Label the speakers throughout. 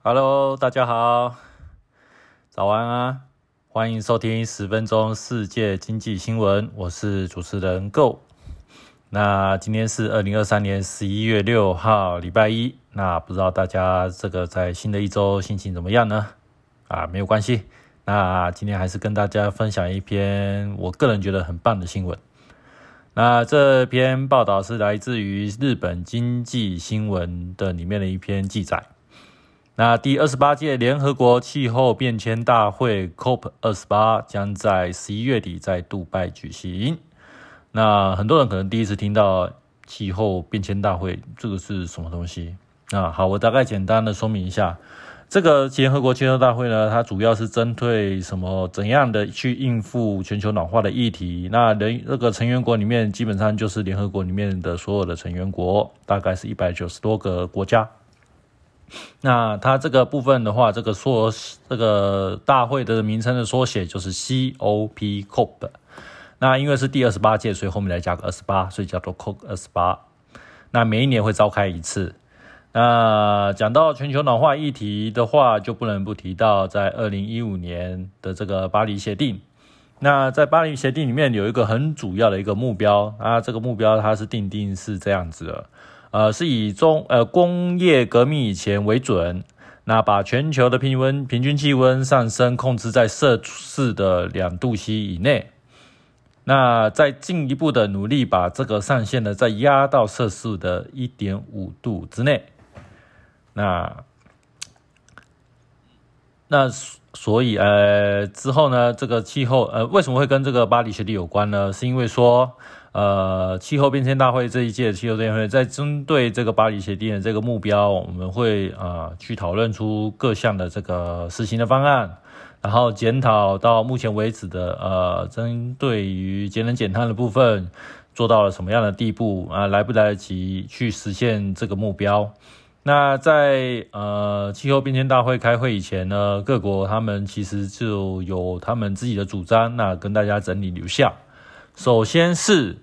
Speaker 1: Hello，大家好，早安啊！欢迎收听十分钟世界经济新闻，我是主持人 Go。那今天是二零二三年十一月六号，礼拜一。那不知道大家这个在新的一周心情怎么样呢？啊，没有关系。那今天还是跟大家分享一篇我个人觉得很棒的新闻。那这篇报道是来自于日本经济新闻的里面的一篇记载。那第二十八届联合国气候变迁大会 COP 二十八将在十一月底在杜拜举行。那很多人可能第一次听到气候变迁大会，这个是什么东西？啊，好，我大概简单的说明一下。这个联合国气候大会呢，它主要是针对什么怎样的去应付全球暖化的议题。那人这个成员国里面，基本上就是联合国里面的所有的成员国，大概是一百九十多个国家。那它这个部分的话，这个缩这个大会的名称的缩写就是 COP COP。那因为是第二十八届，所以后面再加个二十八，所以叫做 COP 二十八。那每一年会召开一次。那讲到全球暖化议题的话，就不能不提到在二零一五年的这个巴黎协定。那在巴黎协定里面有一个很主要的一个目标啊，这个目标它是定定是这样子的，呃，是以中呃工业革命以前为准，那把全球的平温平均气温上升控制在摄氏的两度 C 以内。那再进一步的努力，把这个上限呢再压到摄氏的一点五度之内。那那所以呃之后呢，这个气候呃为什么会跟这个巴黎协定有关呢？是因为说呃气候变迁大会这一届气候变迁会在针对这个巴黎协定的这个目标，我们会啊去讨论出各项的这个实行的方案，然后检讨到目前为止的呃针对于节能减碳的部分做到了什么样的地步啊，来不来得及去实现这个目标？那在呃气候变迁大会开会以前呢，各国他们其实就有他们自己的主张，那跟大家整理留下。首先是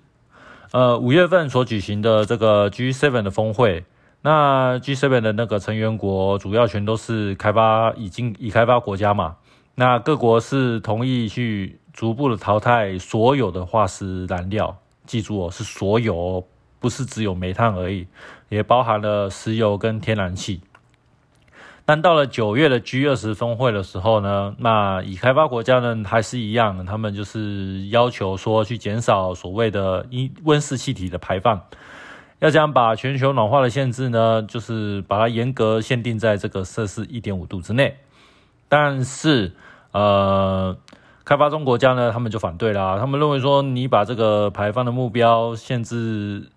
Speaker 1: 呃五月份所举行的这个 G7 的峰会，那 G7 的那个成员国主要全都是开发已经已开发国家嘛，那各国是同意去逐步的淘汰所有的化石燃料，记住哦，是所有。哦不是只有煤炭而已，也包含了石油跟天然气。但到了九月的 G 二十峰会的时候呢，那已开发国家呢还是一样，他们就是要求说去减少所谓的一温室气体的排放，要将把全球暖化的限制呢，就是把它严格限定在这个摄氏一点五度之内。但是，呃，开发中国家呢，他们就反对啦，他们认为说你把这个排放的目标限制。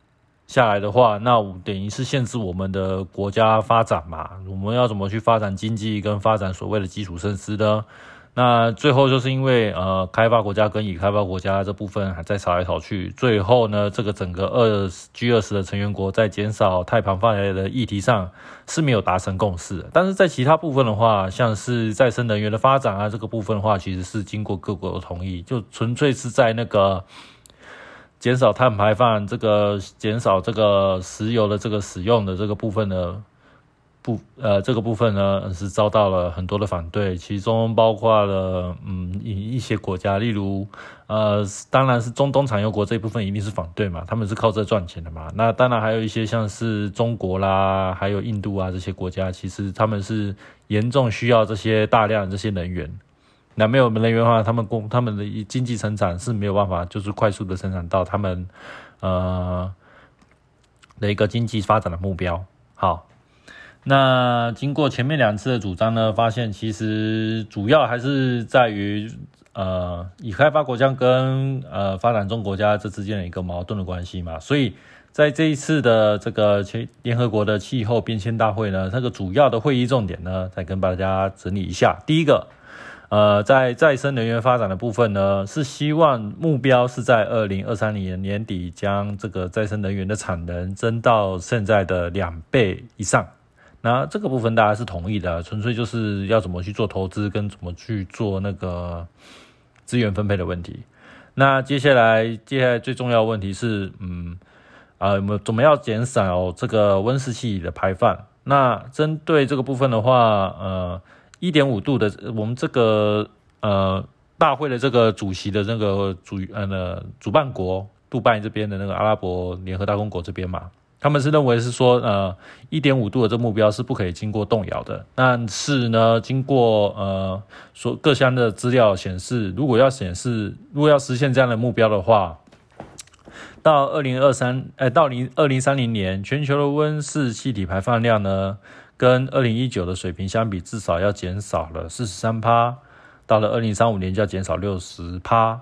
Speaker 1: 下来的话，那等于是限制我们的国家发展嘛？我们要怎么去发展经济跟发展所谓的基础设施呢？那最后就是因为呃，开发国家跟已开发国家这部分还在吵来吵去，最后呢，这个整个二 G 二十的成员国在减少碳排放的议题上是没有达成共识。但是在其他部分的话，像是再生能源的发展啊，这个部分的话，其实是经过各国的同意，就纯粹是在那个。减少碳排放，这个减少这个石油的这个使用的这个部分呢，不呃这个部分呢是遭到了很多的反对，其中包括了嗯一一些国家，例如呃当然是中东产油国这一部分一定是反对嘛，他们是靠这赚钱的嘛。那当然还有一些像是中国啦，还有印度啊这些国家，其实他们是严重需要这些大量这些能源。那没有能源的话，他们工他们的经济成长是没有办法，就是快速的生产到他们呃的一个经济发展的目标。好，那经过前面两次的主张呢，发现其实主要还是在于呃已开发国家跟呃发展中国家这之间的一个矛盾的关系嘛。所以在这一次的这个联联合国的气候变迁大会呢，这个主要的会议重点呢，再跟大家整理一下。第一个。呃，在再生能源发展的部分呢，是希望目标是在二零二三年年底将这个再生能源的产能增到现在的两倍以上。那这个部分大家是同意的，纯粹就是要怎么去做投资跟怎么去做那个资源分配的问题。那接下来，接下来最重要的问题是，嗯，啊，我们怎么要减少这个温室气体的排放？那针对这个部分的话，呃，一点五度的，我们这个呃大会的这个主席的那个主呃主办国杜拜这边的那个阿拉伯联合大公国这边嘛。他们是认为是说，呃，一点五度的这目标是不可以经过动摇的。但是呢，经过呃，说各项的资料显示，如果要显示，如果要实现这样的目标的话，到二零二三，呃，到零二零三零年，全球的温室气体排放量呢，跟二零一九的水平相比，至少要减少了四十三趴。到了二零三五年，就要减少六十趴。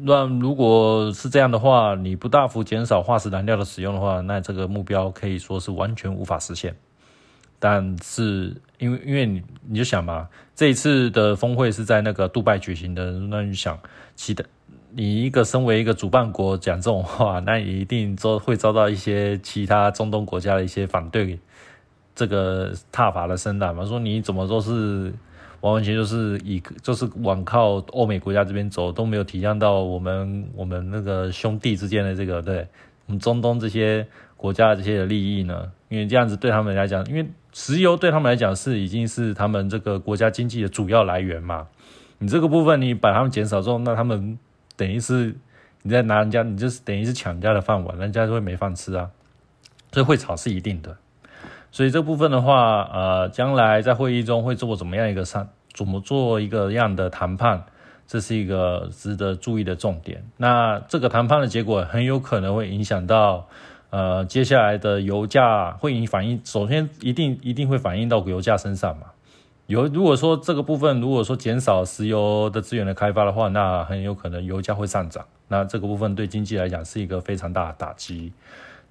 Speaker 1: 那如果是这样的话，你不大幅减少化石燃料的使用的话，那这个目标可以说是完全无法实现。但是因为因为你你就想嘛，这一次的峰会是在那个杜拜举行的，那你想，其他你一个身为一个主办国讲这种话，那你一定遭会遭到一些其他中东国家的一些反对，这个踏伐的声浪嘛，说你怎么都是。完完全就是以就是往靠欧美国家这边走，都没有体谅到我们我们那个兄弟之间的这个对我们中东这些国家的这些的利益呢？因为这样子对他们来讲，因为石油对他们来讲是已经是他们这个国家经济的主要来源嘛。你这个部分你把他们减少之后，那他们等于是你在拿人家，你就是等于是抢人家的饭碗，人家就会没饭吃啊。所以会吵是一定的。所以这部分的话，呃，将来在会议中会做怎么样一个上，怎么做一个样的谈判，这是一个值得注意的重点。那这个谈判的结果很有可能会影响到，呃，接下来的油价会影反映，首先一定一定会反映到油价身上嘛。油如果说这个部分如果说减少石油的资源的开发的话，那很有可能油价会上涨。那这个部分对经济来讲是一个非常大的打击。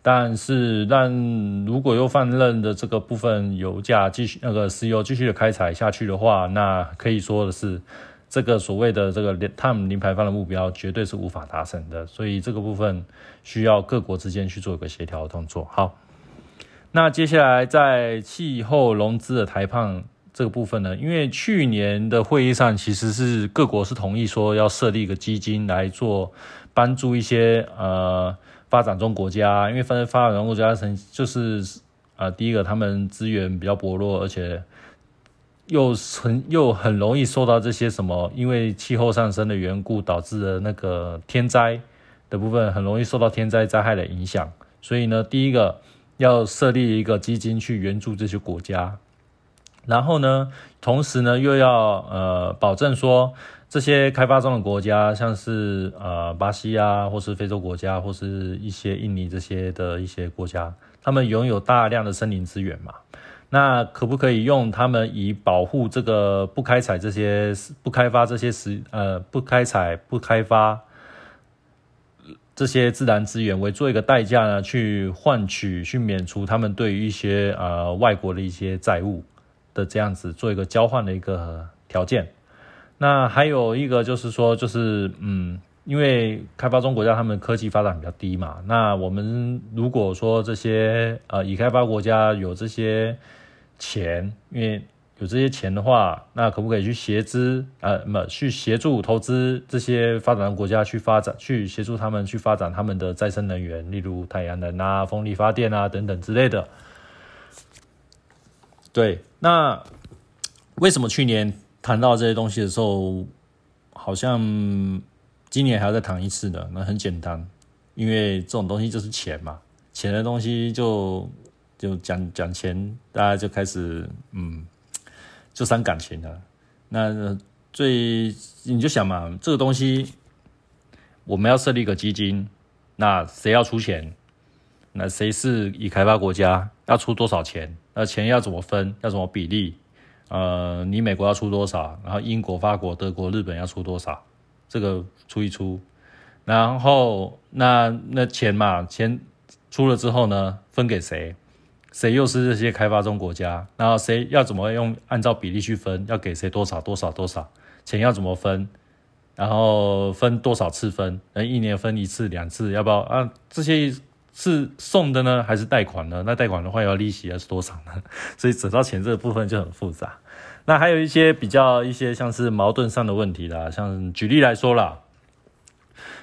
Speaker 1: 但是，但如果又放任的这个部分油价继续那个石油继续的开采下去的话，那可以说的是，这个所谓的这个碳零排放的目标绝对是无法达成的。所以这个部分需要各国之间去做一个协调的动作。好，那接下来在气候融资的谈判这个部分呢，因为去年的会议上其实是各国是同意说要设立一个基金来做帮助一些呃。发展中国家，因为发发展中国家成就是啊，第一个他们资源比较薄弱，而且又很又很容易受到这些什么，因为气候上升的缘故导致的那个天灾的部分，很容易受到天灾灾害的影响。所以呢，第一个要设立一个基金去援助这些国家，然后呢，同时呢又要呃保证说。这些开发中的国家，像是呃巴西啊，或是非洲国家，或是一些印尼这些的一些国家，他们拥有大量的森林资源嘛？那可不可以用他们以保护这个不开采这些不开发这些石呃不开采不开发这些自然资源为做一个代价呢？去换取去免除他们对于一些呃外国的一些债务的这样子做一个交换的一个条件？那还有一个就是说，就是嗯，因为开发中国家他们科技发展比较低嘛，那我们如果说这些呃已开发国家有这些钱，因为有这些钱的话，那可不可以去协资呃，么去协助投资这些发展国家去发展，去协助他们去发展他们的再生能源，例如太阳能啊、风力发电啊等等之类的。对，那为什么去年？谈到这些东西的时候，好像今年还要再谈一次的。那很简单，因为这种东西就是钱嘛，钱的东西就就讲讲钱，大家就开始嗯，就伤感情了。那最你就想嘛，这个东西我们要设立一个基金，那谁要出钱？那谁是已开发国家？要出多少钱？那钱要怎么分？要怎么比例？呃，你美国要出多少？然后英国、法国、德国、日本要出多少？这个出一出，然后那那钱嘛，钱出了之后呢，分给谁？谁又是这些开发中国家？然后谁要怎么用按照比例去分？要给谁多少多少多少？钱要怎么分？然后分多少次分？呃，一年分一次、两次，要不要啊？这些。是送的呢，还是贷款呢？那贷款的话要利息是多少呢？所以整到钱这个部分就很复杂。那还有一些比较一些像是矛盾上的问题啦，像举例来说啦，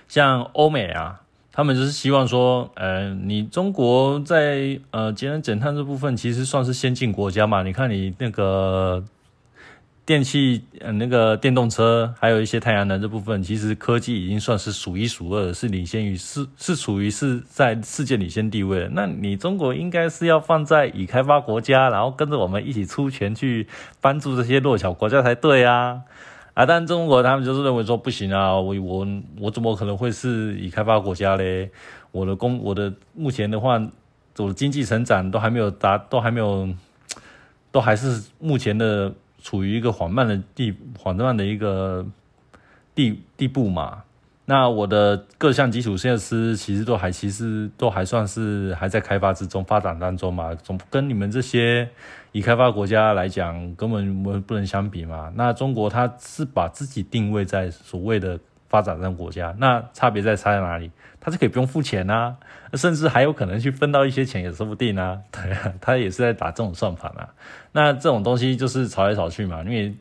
Speaker 1: 像欧美啊，他们就是希望说，呃，你中国在呃节能减碳这部分其实算是先进国家嘛？你看你那个电器，呃，那个电动车，还有一些太阳能这部分，其实科技已经算是数一数二，是领先于是是处于是在世界领先地位的。那你中国应该是要放在已开发国家，然后跟着我们一起出钱去帮助这些弱小国家才对啊！啊，但中国他们就是认为说不行啊，我我我怎么可能会是已开发国家嘞？我的工我的目前的话，我的经济成长都还没有达，都还没有，都还是目前的处于一个缓慢的地缓慢的一个地地步嘛。那我的各项基础设施其实都还其实都还算是还在开发之中发展当中嘛，总跟你们这些。已开发国家来讲，根本不不能相比嘛。那中国它是把自己定位在所谓的发展中国家，那差别在差在哪里？他是可以不用付钱啊，甚至还有可能去分到一些钱也说不定啊。对啊，他也是在打这种算盘啊。那这种东西就是炒来炒去嘛，因为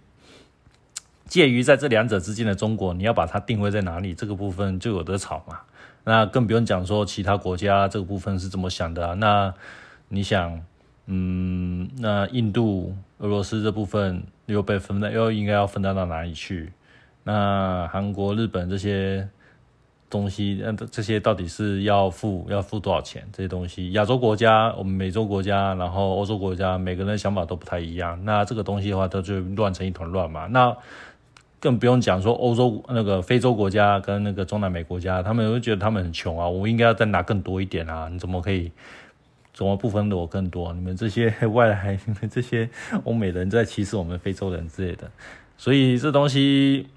Speaker 1: 介于在这两者之间的中国，你要把它定位在哪里，这个部分就有得炒嘛。那更不用讲说其他国家这个部分是怎么想的啊。那你想？嗯，那印度、俄罗斯这部分又被分到，又应该要分担到哪里去？那韩国、日本这些东西，那这些到底是要付要付多少钱？这些东西，亚洲国家、我们美洲国家，然后欧洲国家，每个人的想法都不太一样。那这个东西的话，它就乱成一团乱嘛。那更不用讲说欧洲那个非洲国家跟那个中南美国家，他们会觉得他们很穷啊，我应该要再拿更多一点啊？你怎么可以？怎么不分的我更多？你们这些外来，你们这些欧美人在歧视我们非洲人之类的，所以这东西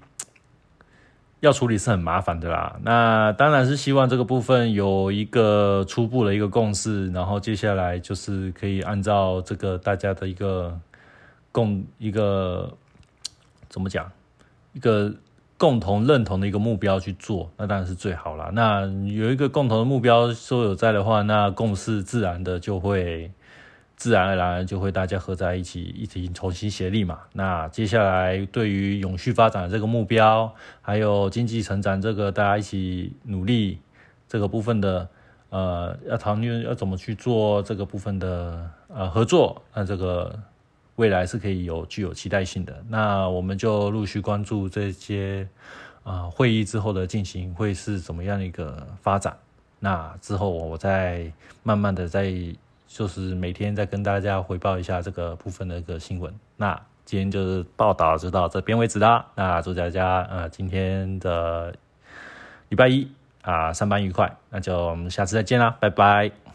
Speaker 1: 要处理是很麻烦的啦。那当然是希望这个部分有一个初步的一个共识，然后接下来就是可以按照这个大家的一个共一个怎么讲一个。共同认同的一个目标去做，那当然是最好了。那有一个共同的目标说有在的话，那共识自然的就会自然而然就会大家合在一起，一起重新协力嘛。那接下来对于永续发展这个目标，还有经济成长这个大家一起努力这个部分的，呃，要讨论要怎么去做这个部分的呃合作，那这个。未来是可以有具有期待性的，那我们就陆续关注这些啊会议之后的进行会是怎么样的一个发展。那之后我再慢慢的再就是每天再跟大家汇报一下这个部分的一个新闻。那今天就是报道就到这边为止啦。那祝大家呃今天的礼拜一啊上班愉快。那就我们下次再见啦，拜拜。